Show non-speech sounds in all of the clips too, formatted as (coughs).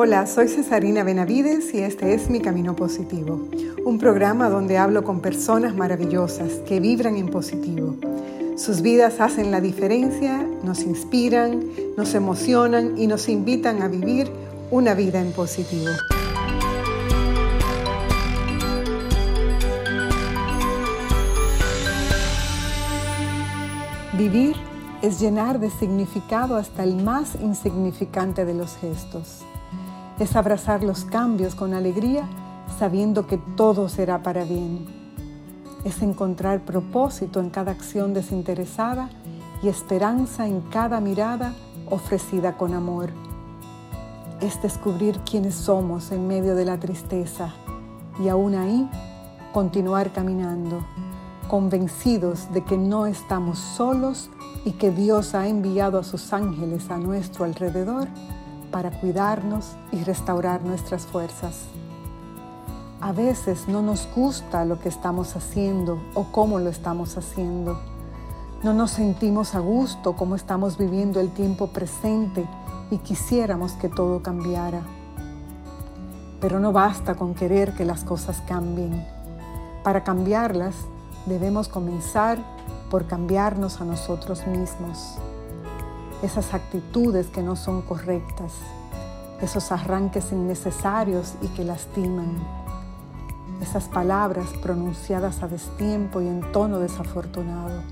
Hola, soy Cesarina Benavides y este es Mi Camino Positivo, un programa donde hablo con personas maravillosas que vibran en positivo. Sus vidas hacen la diferencia, nos inspiran, nos emocionan y nos invitan a vivir una vida en positivo. Vivir es llenar de significado hasta el más insignificante de los gestos. Es abrazar los cambios con alegría sabiendo que todo será para bien. Es encontrar propósito en cada acción desinteresada y esperanza en cada mirada ofrecida con amor. Es descubrir quiénes somos en medio de la tristeza y aún ahí continuar caminando convencidos de que no estamos solos y que Dios ha enviado a sus ángeles a nuestro alrededor para cuidarnos y restaurar nuestras fuerzas. A veces no nos gusta lo que estamos haciendo o cómo lo estamos haciendo. No nos sentimos a gusto como estamos viviendo el tiempo presente y quisiéramos que todo cambiara. Pero no basta con querer que las cosas cambien. Para cambiarlas debemos comenzar por cambiarnos a nosotros mismos. Esas actitudes que no son correctas, esos arranques innecesarios y que lastiman, esas palabras pronunciadas a destiempo y en tono desafortunado.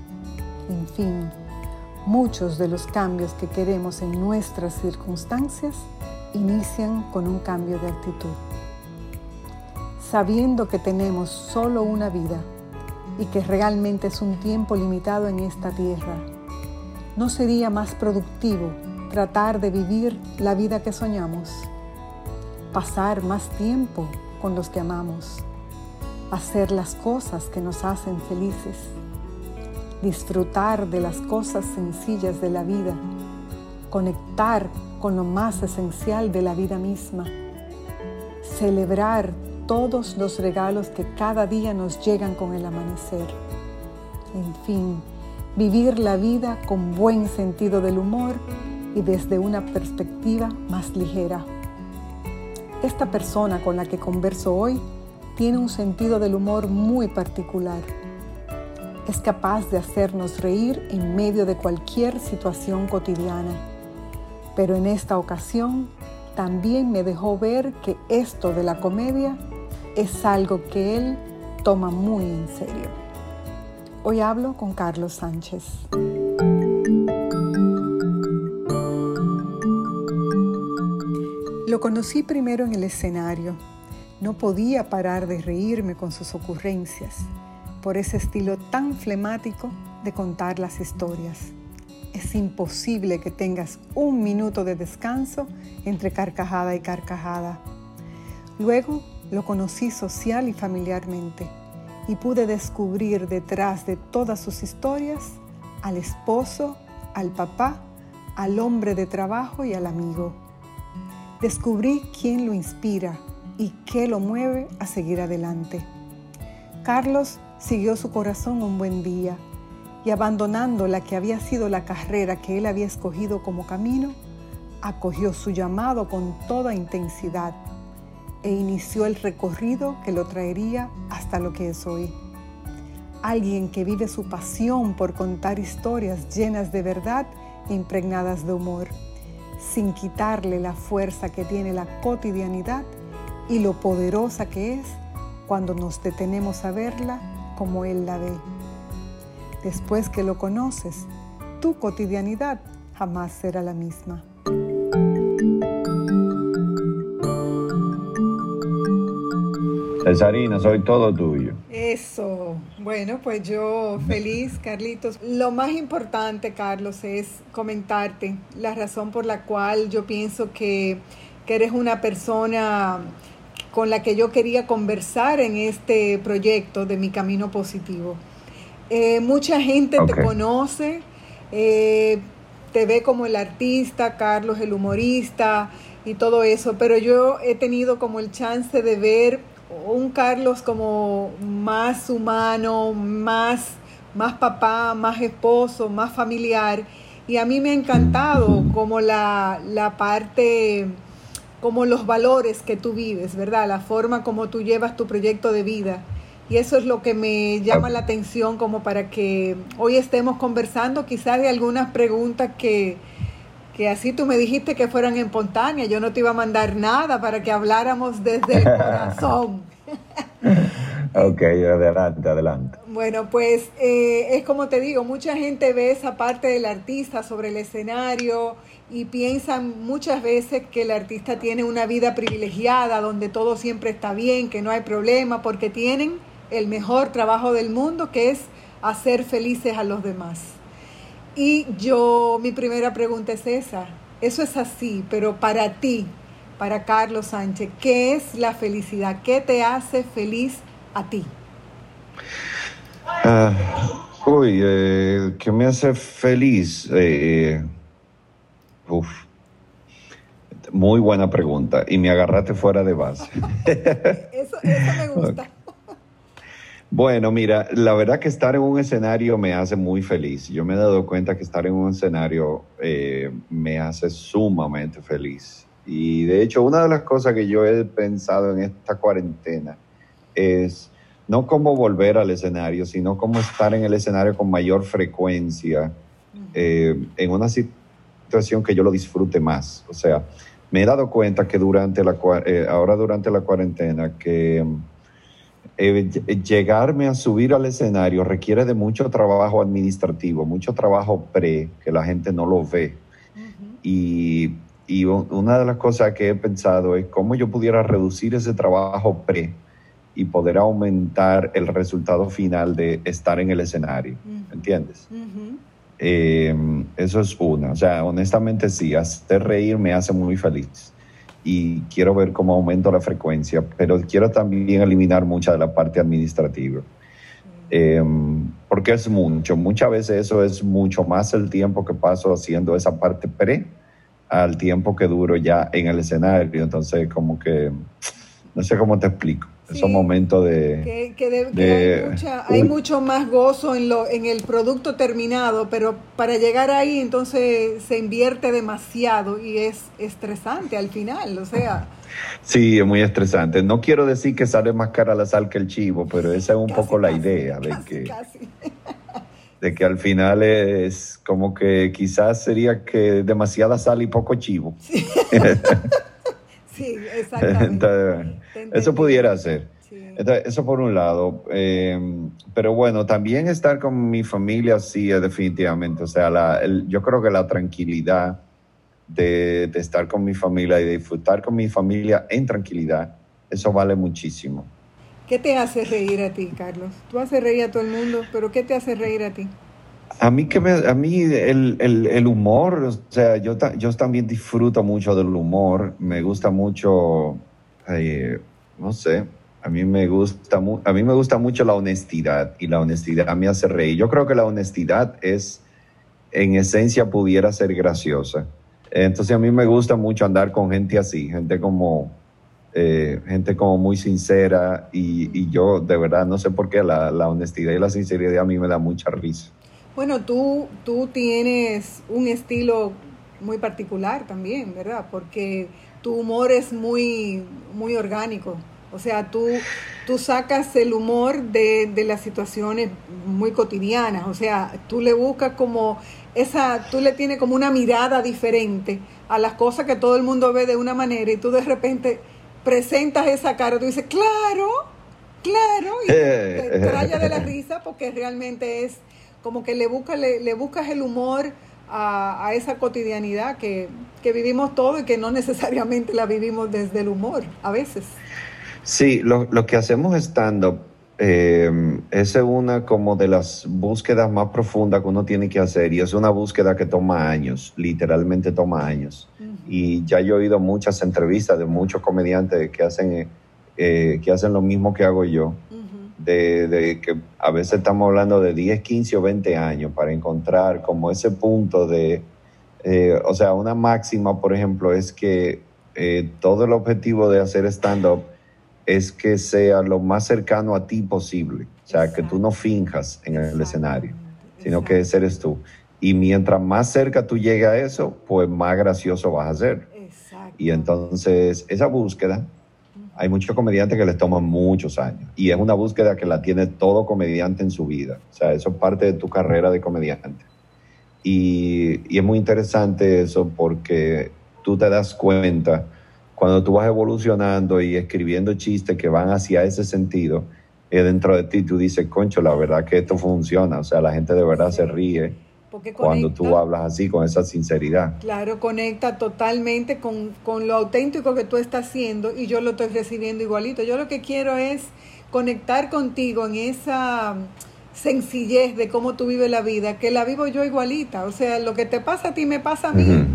En fin, muchos de los cambios que queremos en nuestras circunstancias inician con un cambio de actitud. Sabiendo que tenemos solo una vida, y que realmente es un tiempo limitado en esta tierra. ¿No sería más productivo tratar de vivir la vida que soñamos? Pasar más tiempo con los que amamos, hacer las cosas que nos hacen felices, disfrutar de las cosas sencillas de la vida, conectar con lo más esencial de la vida misma, celebrar todos los regalos que cada día nos llegan con el amanecer. En fin, vivir la vida con buen sentido del humor y desde una perspectiva más ligera. Esta persona con la que converso hoy tiene un sentido del humor muy particular. Es capaz de hacernos reír en medio de cualquier situación cotidiana. Pero en esta ocasión también me dejó ver que esto de la comedia es algo que él toma muy en serio. Hoy hablo con Carlos Sánchez. Lo conocí primero en el escenario. No podía parar de reírme con sus ocurrencias, por ese estilo tan flemático de contar las historias. Es imposible que tengas un minuto de descanso entre carcajada y carcajada. Luego lo conocí social y familiarmente y pude descubrir detrás de todas sus historias al esposo, al papá, al hombre de trabajo y al amigo. Descubrí quién lo inspira y qué lo mueve a seguir adelante. Carlos siguió su corazón un buen día y abandonando la que había sido la carrera que él había escogido como camino, acogió su llamado con toda intensidad e inició el recorrido que lo traería hasta lo que es hoy. Alguien que vive su pasión por contar historias llenas de verdad e impregnadas de humor, sin quitarle la fuerza que tiene la cotidianidad y lo poderosa que es cuando nos detenemos a verla como Él la ve. Después que lo conoces, tu cotidianidad jamás será la misma. Cesarina, soy todo tuyo. Eso. Bueno, pues yo feliz, Carlitos. Lo más importante, Carlos, es comentarte la razón por la cual yo pienso que, eres una persona con la que yo quería conversar en este proyecto de mi camino positivo. Eh, mucha gente te conoce, eh, te ve como el artista, Carlos el humorista y todo eso, pero yo he tenido como el chance de ver un Carlos como más humano, más, más papá, más esposo, más familiar. Y a mí me ha encantado como la, parte como los valores que tú vives, ¿verdad? La forma como tú llevas tu proyecto de vida. Y eso es lo que me llama la atención como para que hoy estemos conversando quizás de algunas preguntas que, que así tú me dijiste que fueran espontáneas. Yo no te iba a mandar nada para que habláramos desde el corazón. (laughs) ok, adelante, adelante. Bueno, pues eh, es como te digo, mucha gente ve esa parte del artista sobre el escenario y piensan muchas veces que el artista tiene una vida privilegiada, donde todo siempre está bien, que no hay problema, porque tienen el mejor trabajo del mundo, que es hacer felices a los demás. Y yo, mi primera pregunta es esa, eso es así, pero para ti, para Carlos Sánchez, ¿qué es la felicidad? ¿Qué te hace feliz a ti? Uh, uy, eh, ¿qué me hace feliz? Eh, uf, muy buena pregunta y me agarraste fuera de base. eso, eso me gusta. Bueno, mira, la verdad que estar en un escenario me hace muy feliz. Yo me he dado cuenta que estar en un escenario eh, me hace sumamente feliz. Y de hecho, una de las cosas que yo he pensado en esta cuarentena es no cómo volver al escenario, sino cómo estar en el escenario con mayor frecuencia, eh, en una situación que yo lo disfrute más. O sea, me he dado cuenta que durante la, eh, ahora durante la cuarentena, que eh, llegarme a subir al escenario requiere de mucho trabajo administrativo, mucho trabajo pre, que la gente no lo ve. y, y, una de las cosas que he pensado es cómo yo pudiera reducir ese trabajo pre y poder aumentar el resultado final de estar en el escenario. ¿Entiendes? Eh, eso es una. O sea, honestamente sí, hacer reír me hace muy feliz y quiero ver cómo aumento la frecuencia, pero quiero también eliminar mucha de la parte administrativa. Em, porque es mucho, muchas veces eso es mucho más el tiempo que paso haciendo esa parte pre al tiempo que duro ya en el escenario. Entonces, como que, no sé cómo te explico esos momentos de... Que, hay, mucho más gozo en, lo, en el producto terminado, pero para llegar ahí entonces se invierte demasiado y es estresante al final, o sea... Sí, es muy estresante. No quiero decir que sale más cara la sal que el chivo, pero esa es un poco la idea de que... (laughs) de que al final es como que quizás sería que demasiada sal y poco chivo. Sí, (laughs) exactamente. (laughs) eso pudiera ser. eso por un lado. Eh, pero bueno, también estar con mi familia, sí, definitivamente. O sea, la, yo creo que la tranquilidad de, de, estar con mi familia y disfrutar con mi familia en tranquilidad, eso vale muchísimo. ¿Qué te hace reír a ti, Carlos? Tú haces reír a todo el mundo, pero ¿qué te hace reír a ti? A mí, que me, a mí el, el, el, humor, o sea, yo, yo también disfruto mucho del humor, me gusta mucho, eh, no sé, a mí, me gusta, a mí me gusta mucho la honestidad y la honestidad me hace reír. Yo creo que la honestidad es, en esencia, pudiera ser graciosa. Entonces a mí me gusta mucho andar con gente así, gente como, eh, gente como muy sincera y, y, yo de verdad no sé por qué la, la honestidad y la sinceridad a mí me da mucha risa. Bueno, tú, tú tienes un estilo muy particular también, ¿verdad? Porque tu humor es muy, muy orgánico. O sea, tú, tú sacas el humor de, de las situaciones muy cotidianas. O sea, tú le buscas como esa, tú le tienes como una mirada diferente a las cosas que todo el mundo ve de una manera y tú de repente presentas esa cara, tú dices, claro, claro, y te, te de la (laughs) risa porque realmente es como que le, busca, le, buscas el humor a, esa cotidianidad que, vivimos todo y que no necesariamente la vivimos desde el humor, a veces. Sí, lo, que hacemos estando eh, es una como de las búsquedas más profundas que uno tiene que hacer y es una búsqueda que toma años, literalmente toma años. Y ya yo he oído muchas entrevistas de muchos comediantes que hacen, eh, que hacen lo mismo que hago yo de, que a veces estamos hablando de 10, 15 o 20 años para encontrar como ese punto de, eh, o sea, una máxima, por ejemplo, es que eh, todo el objetivo de hacer stand-up es que sea lo más cercano a ti posible, o sea, que tú no finjas en el escenario, sino que ese eres tú. Y mientras más cerca tú llegues a eso, pues más gracioso vas a ser. Y entonces esa búsqueda, hay muchos comediantes que les toman muchos años. Y es una búsqueda que la tiene todo comediante en su vida. O sea, eso es parte de tu carrera de comediante. Y, y es muy interesante eso porque tú te das cuenta cuando tú vas evolucionando y escribiendo chistes que van hacia ese sentido, eh, dentro de ti tú dices, concho, la verdad que esto funciona. O sea, la gente de verdad se ríe cuando tú hablas así, con esa sinceridad. Claro, conecta totalmente con, con, lo auténtico que tú estás haciendo y yo lo estoy recibiendo igualito. Yo lo que quiero es conectar contigo en esa sencillez de cómo tú vives la vida, que la vivo yo igualita. O sea, lo que te pasa a ti me pasa a mí.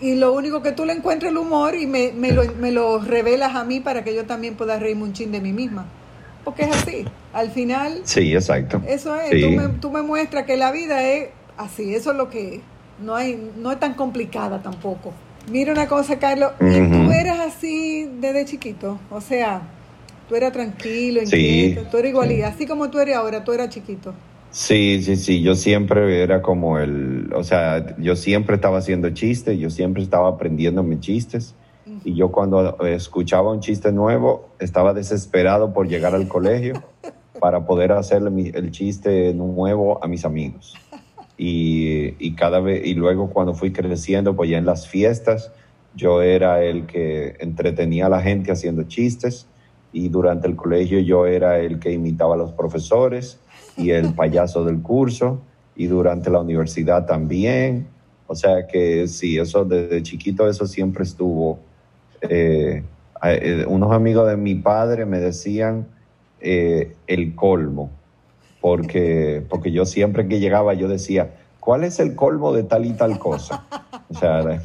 Y lo único que tú le encuentres el humor y me, me, lo, me lo revelas a mí para que yo también pueda reírme un chin de mí misma porque es así. Al final. Sí, exacto. Eso es. Tú, me, tú, me, muestras que la vida es así. Eso es lo que no hay, no es tan complicada tampoco. Mira una cosa, Carlos. ¿Y tú eras así desde chiquito? O sea, tú eras tranquilo, inquieto, tú eras igual. Así como tú eres ahora, tú eras chiquito. Sí, sí, sí. Yo siempre era como el. O sea, yo siempre estaba haciendo chistes, yo siempre estaba aprendiendo mis chistes y yo cuando escuchaba un chiste nuevo estaba desesperado por llegar al colegio (laughs) para poder hacerle el chiste nuevo a mis amigos. Y, y, cada vez, y luego cuando fui creciendo, pues ya en las fiestas, yo era el que entretenía a la gente haciendo chistes y durante el colegio yo era el que imitaba a los profesores y el (laughs) payaso del curso y durante la universidad también. O sea que sí, eso desde chiquito, eso siempre estuvo eh, eh, unos amigos de mi padre me decían eh, el colmo, porque, porque yo siempre que llegaba yo decía, ¿cuál es el colmo de tal y tal cosa? O sea,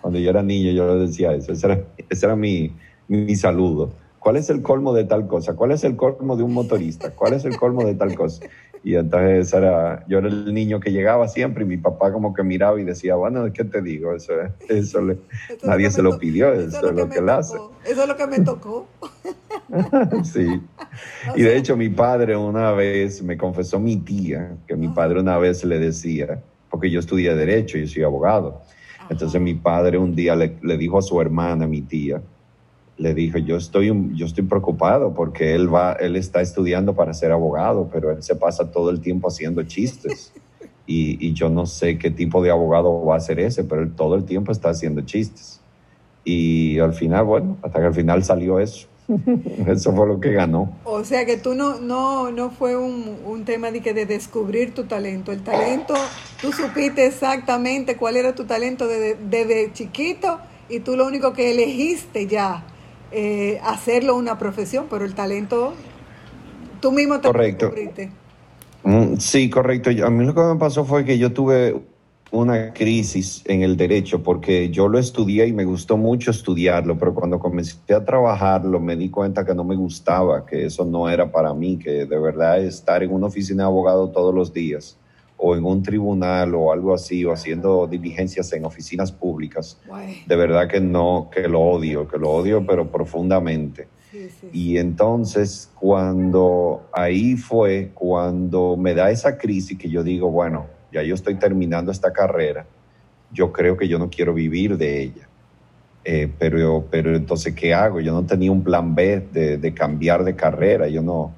cuando yo era niño yo decía eso, ese era, era mi, mi saludo. ¿Cuál es el colmo de tal cosa? ¿Cuál es el colmo de un motorista? ¿Cuál es el colmo de tal cosa? Y entonces era, yo era el niño que llegaba siempre y mi papá como que miraba y decía, bueno, ¿qué te digo? Eso, (laughs) eso, nadie se lo pidió, eso, es lo que, él hace. Eso es lo que me tocó. (laughs) sí. (laughs) Y de hecho mi padre una vez, me confesó mi tía, que mi padre una vez le decía, porque yo estudié derecho, y soy abogado. Entonces mi padre un día le, le dijo a su hermana, mi tía, le dijo, yo estoy, yo estoy preocupado porque él, va, él está estudiando para ser abogado, pero él se pasa todo el tiempo haciendo chistes. (laughs) Y, y, yo no sé qué tipo de abogado va a ser ese, pero él todo el tiempo está haciendo chistes. Y al final, bueno, hasta que al final salió eso. (laughs) Eso fue lo que ganó. O sea que tú no, no, no fue un, un tema de, que de descubrir tu talento. El talento, tú supiste exactamente cuál era tu talento desde, desde chiquito y tú lo único que elegiste ya eh, hacerlo una profesión, pero el talento tú mismo te correcto. Mm, sí, correcto. A mí lo que me pasó fue que yo tuve una crisis en el derecho porque yo lo estudié y me gustó mucho estudiarlo, pero cuando comencé a trabajarlo me di cuenta que no me gustaba, que eso no era para mí, que de verdad estar en una oficina de abogado todos los días o en un tribunal o algo así, o haciendo diligencias en oficinas públicas, de verdad que no, que lo odio, que lo odio, pero profundamente. Y entonces, cuando ahí fue, cuando me da esa crisis que yo digo, bueno, ya yo estoy terminando esta carrera, yo creo que yo no quiero vivir de ella. Eh, pero, pero entonces, ¿qué hago? Yo no tenía un plan B de, cambiar de carrera, yo no...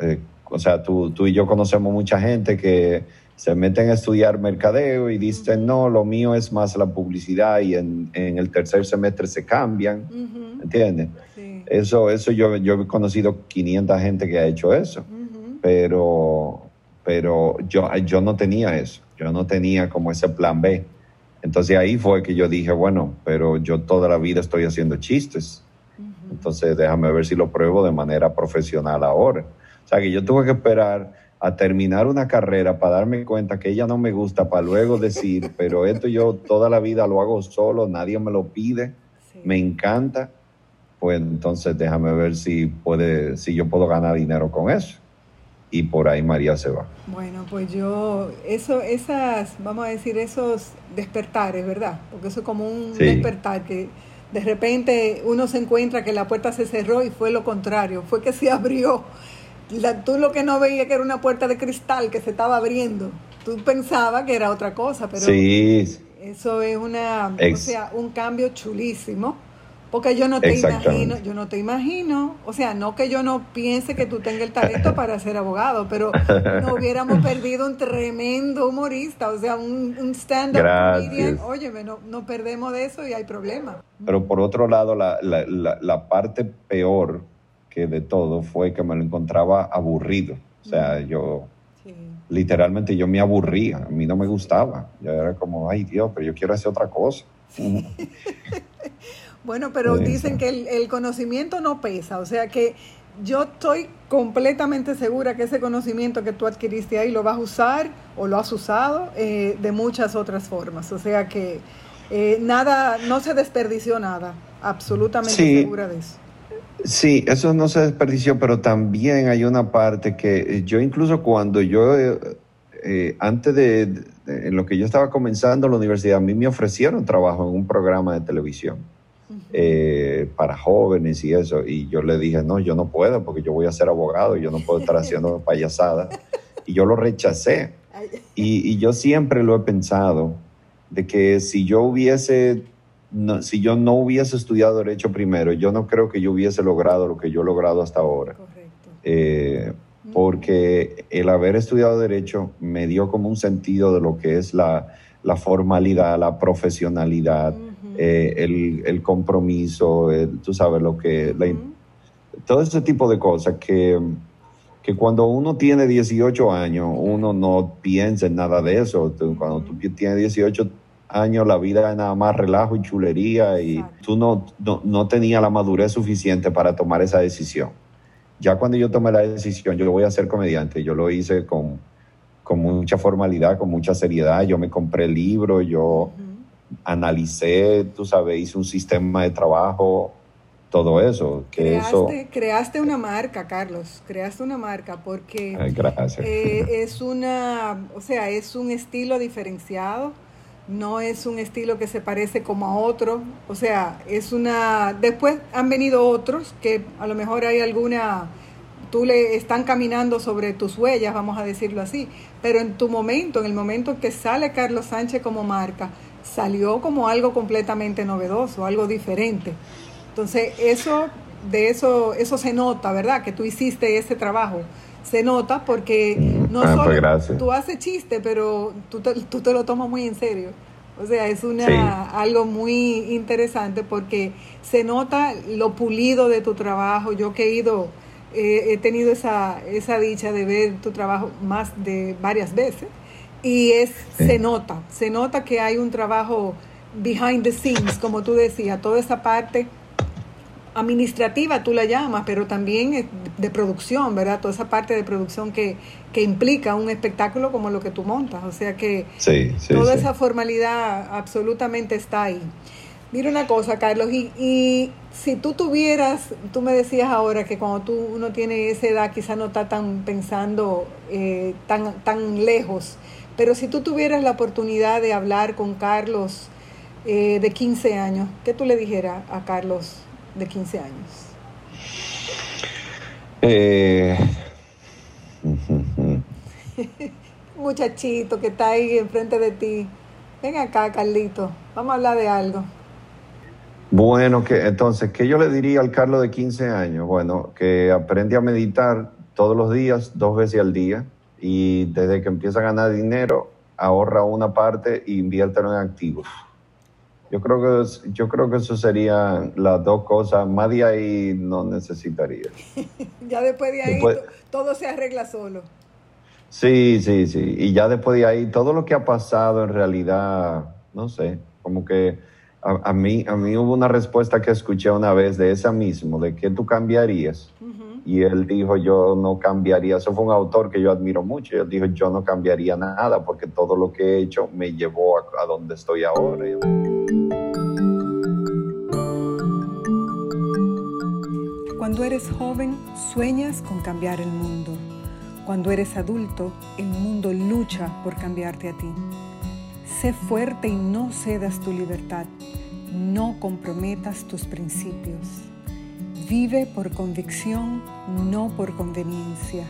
Eh, o sea, tú, tú y yo conocemos mucha gente que se meten a estudiar mercadeo y dicen, no, lo mío es más la publicidad y en, en el tercer semestre se cambian, ¿entiendes? Eso, eso yo, yo he conocido 500 gente que ha hecho eso, pero, pero yo, yo no tenía eso, yo no tenía como ese plan B. Entonces ahí fue que yo dije, bueno, pero yo toda la vida estoy haciendo chistes, entonces déjame ver si lo pruebo de manera profesional ahora. O sea que yo tuve que esperar a terminar una carrera para darme cuenta que ella no me gusta, para luego decir, (laughs) pero esto yo toda la vida lo hago solo, nadie me lo pide, me encanta, pues entonces déjame ver si puede, si yo puedo ganar dinero con eso. Y por ahí María se va. Bueno, pues yo, eso, esas, vamos a decir, esos despertares, ¿verdad? Porque eso es como un despertar que de repente uno se encuentra que la puerta se cerró y fue lo contrario, fue que se (laughs) abrió tú lo que no veías que era una puerta de cristal que se estaba abriendo. Tú pensabas que era otra cosa, pero sí, Eso es una, o sea, un cambio chulísimo porque yo no te imagino, yo no te imagino, o sea, no que yo no piense que tú tengas el talento para ser abogado, pero no (laughs) hubiéramos perdido un tremendo humorista, o sea, un, un stand-up comedian. Óyeme, no, no perdemos de eso y hay problema. Pero por otro lado, la, la, la, parte peor que de todo fue que me lo encontraba aburrido. O sea, yo literalmente yo me aburría, a mí no me gustaba. Yo era como, ay Dios, pero yo quiero hacer otra cosa. (laughs) Bueno, pero dicen que el, conocimiento no pesa, o sea que yo estoy completamente segura que ese conocimiento que tú adquiriste ahí lo vas a usar o lo has usado eh, de muchas otras formas, o sea que eh, nada, no se desperdició nada, absolutamente segura de eso. Sí, eso no se desperdició, pero también hay una parte que yo incluso cuando yo, eh, antes de, de, en lo que yo estaba comenzando la universidad, a mí me ofrecieron trabajo en un programa de televisión eh, para jóvenes y eso. Y yo le dije, no, yo no puedo porque yo voy a ser abogado, yo no puedo estar (laughs) haciendo payasadas. Y yo lo rechacé. Y, yo siempre lo he pensado, de que si yo hubiese, si yo no hubiese estudiado derecho primero, yo no creo que yo hubiese logrado lo que yo he logrado hasta ahora. Eh, porque el haber estudiado derecho me dio como un sentido de lo que es la, la formalidad, la profesionalidad. Eh, el, el, compromiso, tú sabes lo que... todo ese tipo de cosas que, que cuando uno tiene 18 años, uno no piensa en nada de eso. Cuando tú tienes 18 años, la vida es nada más relajo y chulería y tú no, no, no tenías la madurez suficiente para tomar esa decisión. Ya cuando yo tomé la decisión, yo voy a ser comediante, yo lo hice con, con mucha formalidad, con mucha seriedad. Yo me compré el libro, yo analicé, tú sabes, hice un sistema de trabajo, todo eso. Que creaste, creaste una marca, Carlos, creaste una marca porque eh, (laughs) es una, o sea, es un estilo diferenciado, no es un estilo que se parece como a otro, o sea, es una, después han venido otros que a lo mejor hay alguna, tú le están caminando sobre tus huellas, vamos a decirlo así, pero en tu momento, en el momento que sale Carlos Sánchez como marca, salió como algo completamente novedoso, algo diferente. Entonces, eso, de eso, eso se nota, ¿verdad? Que tú hiciste ese trabajo. Se nota porque no ah, pues solo tú haces chiste, pero tú te, tú te lo tomas muy en serio. O sea, es una, algo muy interesante porque se nota lo pulido de tu trabajo. Yo que he ido, eh, he tenido esa, esa dicha de ver tu trabajo más de varias veces y es, se nota, se nota que hay un trabajo behind the scenes, como tú decías, toda esa parte administrativa tú la llamas, pero también de producción, ¿verdad? Toda esa parte de producción que, que implica un espectáculo como lo que tú montas. O sea que toda esa formalidad absolutamente está ahí. Mira una cosa, Carlos, y, y, si tú tuvieras, tú me decías ahora que cuando tú uno tiene esa edad quizá no está tan pensando eh, tan, tan lejos pero si tú tuvieras la oportunidad de hablar con Carlos eh, de 15 años, ¿qué tú le dijeras a Carlos de 15 años? Eh... (laughs) Muchachito que está ahí enfrente de ti. Ven acá, Carlito. Vamos a hablar de algo. Bueno, que entonces, ¿qué yo le diría al Carlos de 15 años? Bueno, que aprende a meditar todos los días, dos veces al día y desde que empieza a ganar dinero, ahorra una parte e inviértelo en activos. Yo creo que yo creo que eso serían las dos cosas. Más de ahí no necesitaría. (laughs) ya después de ahí todo se arregla solo. Sí, sí, sí. Y ya después de ahí todo lo que ha pasado en realidad, no sé, como que a, mí a mí hubo una respuesta que escuché una vez de esa mismo, de qué tú cambiarías y él dijo yo no cambiaría, eso fue un autor que yo admiro mucho, él dijo yo no cambiaría nada porque todo lo que he hecho me llevó a, donde estoy ahora. Cuando eres joven, sueñas con cambiar el mundo. Cuando eres adulto, el mundo lucha por cambiarte a ti. Sé fuerte y no cedas tu libertad. No comprometas tus principios. Vive por convicción, no por conveniencia.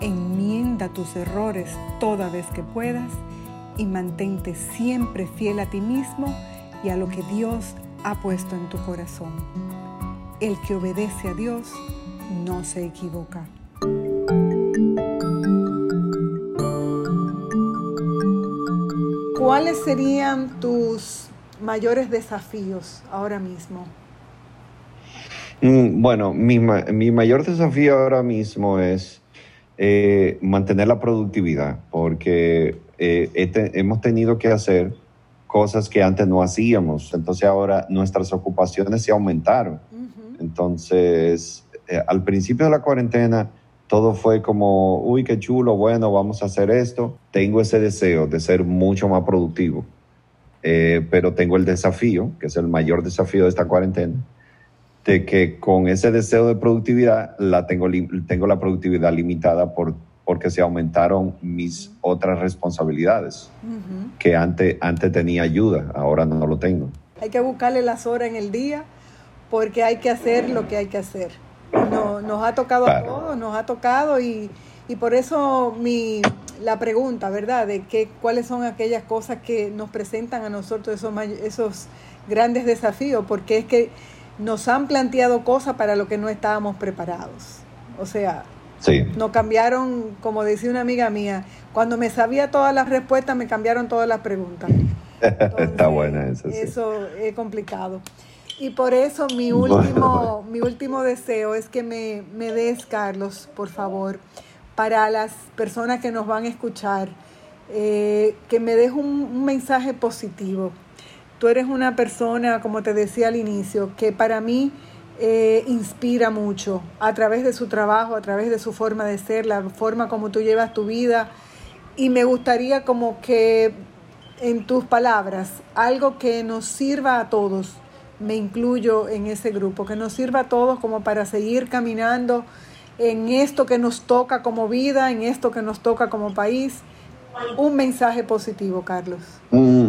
Enmienda tus errores toda vez que puedas y mantente siempre fiel a ti mismo y a lo que Dios ha puesto en tu corazón. El que obedece a Dios no se equivoca. ¿Cuáles serían tus mayores desafíos ahora mismo? Mm, bueno, mi, mayor desafío ahora mismo es eh, mantener la productividad, porque eh, hemos tenido que hacer cosas que antes no hacíamos, entonces ahora nuestras ocupaciones se aumentaron. Entonces, eh, al principio de la cuarentena, todo fue como, uy, qué chulo, bueno, vamos a hacer esto. Tengo ese deseo de ser mucho más productivo, pero tengo el desafío, que es el mayor desafío de esta cuarentena, de que con ese deseo de productividad la tengo, tengo la productividad limitada por, porque se aumentaron mis otras responsabilidades, que antes, antes tenía ayuda, ahora no lo tengo. Hay que buscarle las horas en el día porque hay que hacer lo que hay que hacer. No, nos ha tocado a todos, nos ha tocado y, y por eso mi, la pregunta, ¿verdad? De que, cuáles son aquellas cosas que nos presentan a nosotros esos, esos grandes desafíos, porque es que nos han planteado cosas para lo que no estábamos preparados. O sea, sí. nos cambiaron, como decía una amiga mía, cuando me sabía todas las respuestas, me cambiaron todas las preguntas. (laughs) Está buena eso. Eso es complicado. Y por eso mi último, mi último deseo es que me, me des, Carlos, por favor, para las personas que nos van a escuchar, eh, que me des un mensaje positivo Tú eres una persona, como te decía al inicio, que para mí eh, inspira mucho a través de su trabajo, a través de su forma de ser, la forma como tú llevas tu vida. Y me gustaría como que en tus palabras, algo que nos sirva a todos, me incluyo en ese grupo, que nos sirva a todos como para seguir caminando en esto que nos toca como vida, en esto que nos toca como país. Un mensaje positivo, Carlos. Mm,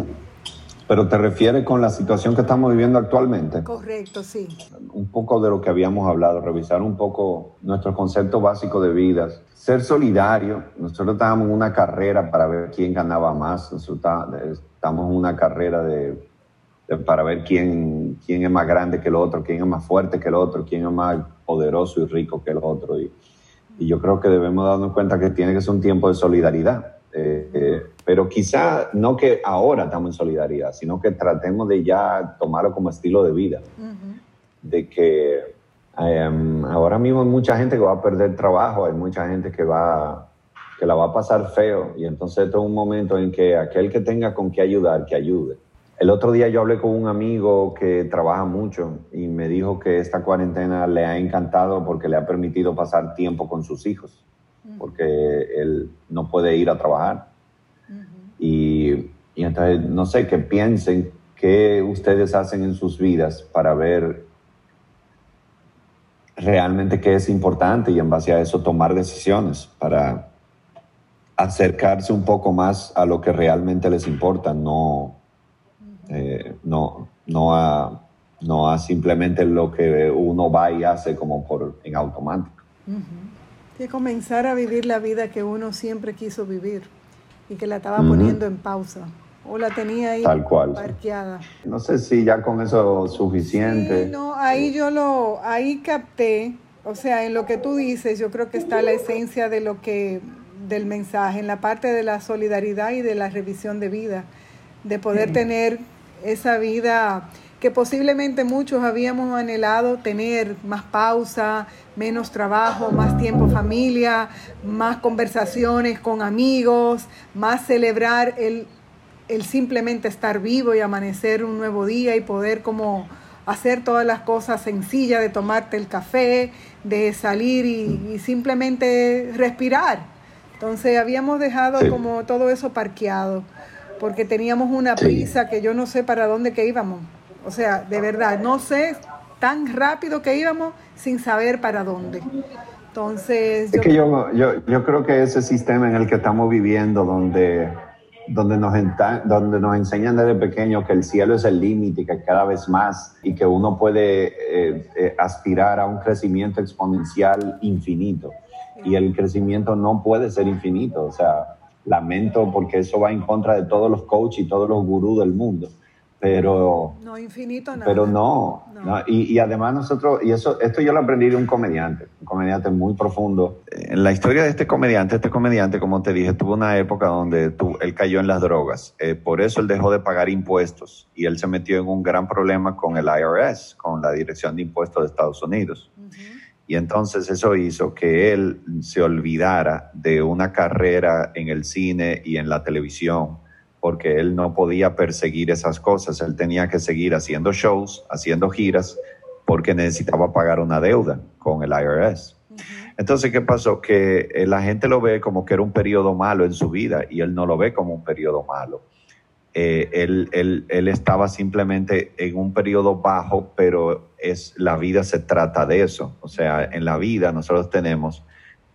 pero te refieres con la situación que estamos viviendo actualmente. Correcto, sí. Un poco de lo que habíamos hablado, revisar un poco nuestro concepto básico de vidas. Ser solidario. Nosotros estábamos en una carrera para ver quién ganaba más. estamos en una carrera de, para ver quién, quién es más grande que el otro, quién es más fuerte que el otro, quién es más poderoso y rico que el otro. Y, y yo creo que debemos darnos cuenta que tiene que ser un tiempo de solidaridad eh, eh, pero quizá no que ahora estamos en solidaridad, sino que tratemos de ya tomarlo como estilo de vida. De que em, ahora mismo hay mucha gente que va a perder trabajo, hay mucha gente que, va, que la va a pasar feo. Y entonces esto es un momento en que aquel que tenga con qué ayudar, que ayude. El otro día yo hablé con un amigo que trabaja mucho y me dijo que esta cuarentena le ha encantado porque le ha permitido pasar tiempo con sus hijos porque él no puede ir a trabajar. y, y, entonces, no sé, que piensen qué ustedes hacen en sus vidas para ver realmente qué es importante y en base a eso tomar decisiones para acercarse un poco más a lo que realmente les importa, no, eh, no, no, a, no a simplemente lo que uno va y hace como por en automático que comenzar a vivir la vida que uno siempre quiso vivir y que la estaba poniendo en pausa o la tenía ahí Tal cual. parqueada. No sé si ya con eso suficiente. no, ahí yo lo, ahí capté, o sea, en lo que tú dices, yo creo que está la esencia de lo que, del mensaje, en la parte de la solidaridad y de la revisión de vida, de poder tener esa vida que posiblemente muchos habíamos anhelado tener más pausa, menos trabajo, más tiempo familia, más conversaciones con amigos, más celebrar el, el simplemente estar vivo y amanecer un nuevo día y poder como hacer todas las cosas sencillas de tomarte el café, de salir y, simplemente respirar. Entonces habíamos dejado como todo eso parqueado porque teníamos una prisa que yo no sé para dónde que íbamos. O sea, de verdad, no sé tan rápido que íbamos sin saber para dónde. Entonces, yo... Es que yo, yo, yo creo que ese sistema en el que estamos viviendo, donde, donde, nos, donde nos enseñan desde pequeño que el cielo es el límite y que cada vez más y que uno puede eh, eh, aspirar a un crecimiento exponencial infinito. Y el crecimiento no puede ser infinito. O sea, lamento porque eso va en contra de todos los coaches y todos los gurús del mundo pero no infinito nada. pero no, Y, además nosotros y eso esto yo lo aprendí de un comediante un comediante muy profundo. En la historia de este comediante este comediante como te dije tuvo una época donde él cayó en las drogas. Eh, por eso él dejó de pagar impuestos y él se metió en un gran problema con el IRS con la Dirección de Impuestos de Estados Unidos y entonces eso hizo que él se olvidara de una carrera en el cine y en la televisión porque él no podía perseguir esas cosas, él tenía que seguir haciendo shows, haciendo giras, porque necesitaba pagar una deuda con el IRS. Entonces, ¿qué pasó? Que eh, la gente lo ve como que era un periodo malo en su vida y él no lo ve como un periodo malo. Eh, él, él, estaba simplemente en un periodo bajo, pero es, la vida se trata de eso. O sea, en la vida nosotros tenemos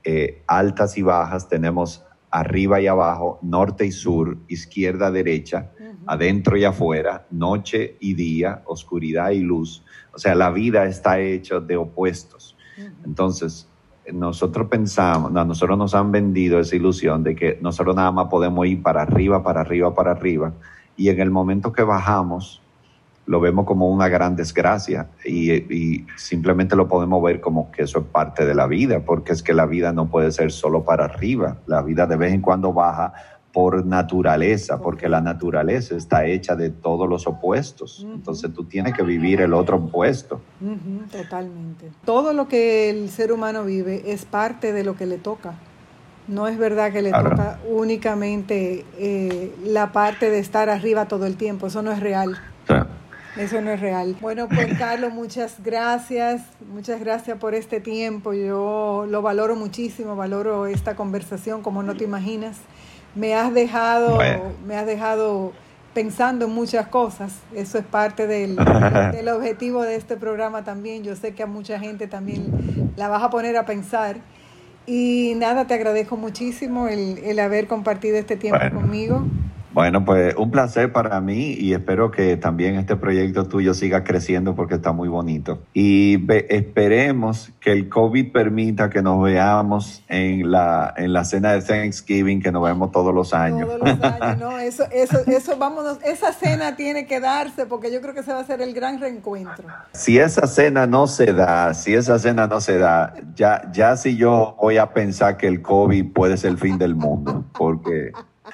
eh, altas y bajas, tenemos arriba y abajo, norte y sur, izquierda, derecha, adentro y afuera, noche y día, oscuridad y luz. O sea, la vida está hecha de opuestos. Entonces, nosotros pensamos, a nosotros nos han vendido esa ilusión de que nosotros nada más podemos ir para arriba, para arriba, para arriba. Y en el momento que bajamos, lo vemos como una gran desgracia y, simplemente lo podemos ver como que eso es parte de la vida, porque es que la vida no puede ser solo para arriba, la vida de vez en cuando baja por naturaleza, porque la naturaleza está hecha de todos los opuestos. Entonces tú tienes que vivir el otro opuesto. totalmente. Todo lo que el ser humano vive es parte de lo que le toca. No es verdad que le toca únicamente eh, la parte de estar arriba todo el tiempo, eso no es real. Eso no es real. Bueno, pues (coughs) Carlos, muchas gracias. Muchas gracias por este tiempo. Yo lo valoro muchísimo, valoro esta conversación como no te imaginas. Me has dejado, me has dejado pensando en muchas cosas. Eso es parte del, (laughs) del, objetivo de este programa también. Yo sé que a mucha gente también la vas a poner a pensar. Y nada, te agradezco muchísimo el, el haber compartido este tiempo conmigo. Bueno, pues un placer para mí y espero que también este proyecto tuyo siga creciendo porque está muy bonito. Y esperemos que el COVID permita que nos veamos en la, en la cena de Thanksgiving que nos vemos todos los años. Todos los años, (laughs) no, eso, eso, eso, vámonos, esa cena tiene que darse porque yo creo que se va a hacer el gran reencuentro. Si esa cena no se da, si esa cena no se da, ya, ya si yo voy a pensar que el COVID puede ser el fin del mundo, porque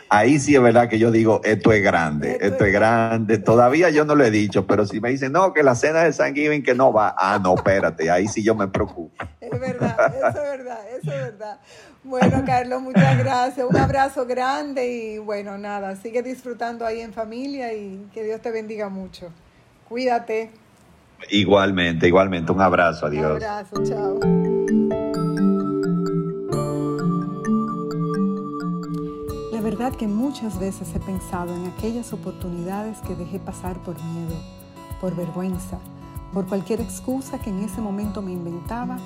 ahí sí es verdad que yo digo, esto es grande, esto, es grande. Todavía yo no lo he dicho, pero si me dicen, no, que la cena de San Giving que no va, ah, no, espérate, ahí sí yo me preocupo. Es verdad, eso es verdad, eso es verdad. Bueno, Carlos, muchas gracias. Un abrazo grande y bueno, nada, sigue disfrutando ahí en familia y que Dios te bendiga mucho. Cuídate. Igualmente, igualmente. Un abrazo, adiós. Un abrazo, chao. Que muchas veces he pensado en aquellas oportunidades que dejé pasar por miedo, por vergüenza, por cualquier excusa que en ese momento me inventaba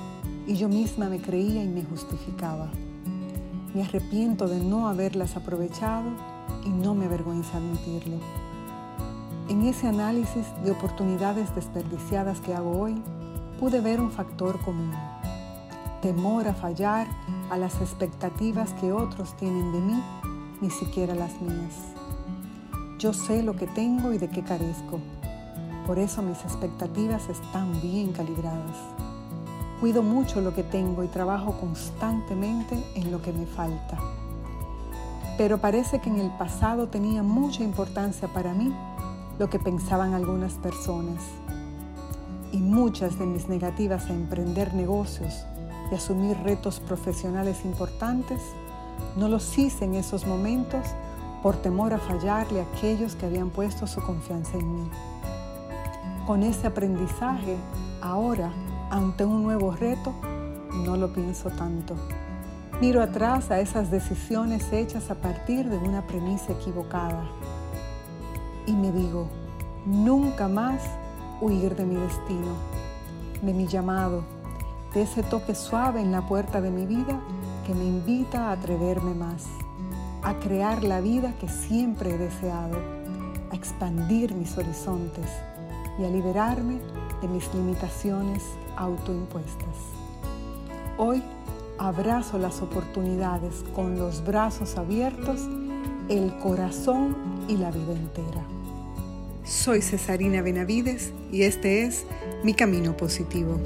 y yo misma me creía y me justificaba. Me arrepiento de no haberlas aprovechado y no me avergüenza admitirlo. En ese análisis de oportunidades desperdiciadas que hago hoy, pude ver un factor común. Temor a fallar a las expectativas que otros tienen de mí ni siquiera las mías. Yo sé lo que tengo y de qué carezco. Por eso mis expectativas están bien calibradas. Cuido mucho lo que tengo y trabajo constantemente en lo que me falta. Pero parece que en el pasado tenía mucha importancia para mí lo que pensaban algunas personas. Y muchas de mis negativas a emprender negocios y asumir retos profesionales importantes no los hice en esos momentos por temor a fallarle a aquellos que habían puesto su confianza en mí. Con ese aprendizaje, ahora, ante un nuevo reto, no lo pienso tanto. Miro atrás a esas decisiones hechas a partir de una premisa equivocada y me digo, nunca más huir de mi destino, de mi llamado, de ese toque suave en la puerta de mi vida que me invita a atreverme más, a crear la vida que siempre he deseado, a expandir mis horizontes y a liberarme de mis limitaciones autoimpuestas. Hoy abrazo las oportunidades con los brazos abiertos, el corazón y la vida entera. Soy Cesarina Benavides y este es Mi Camino Positivo.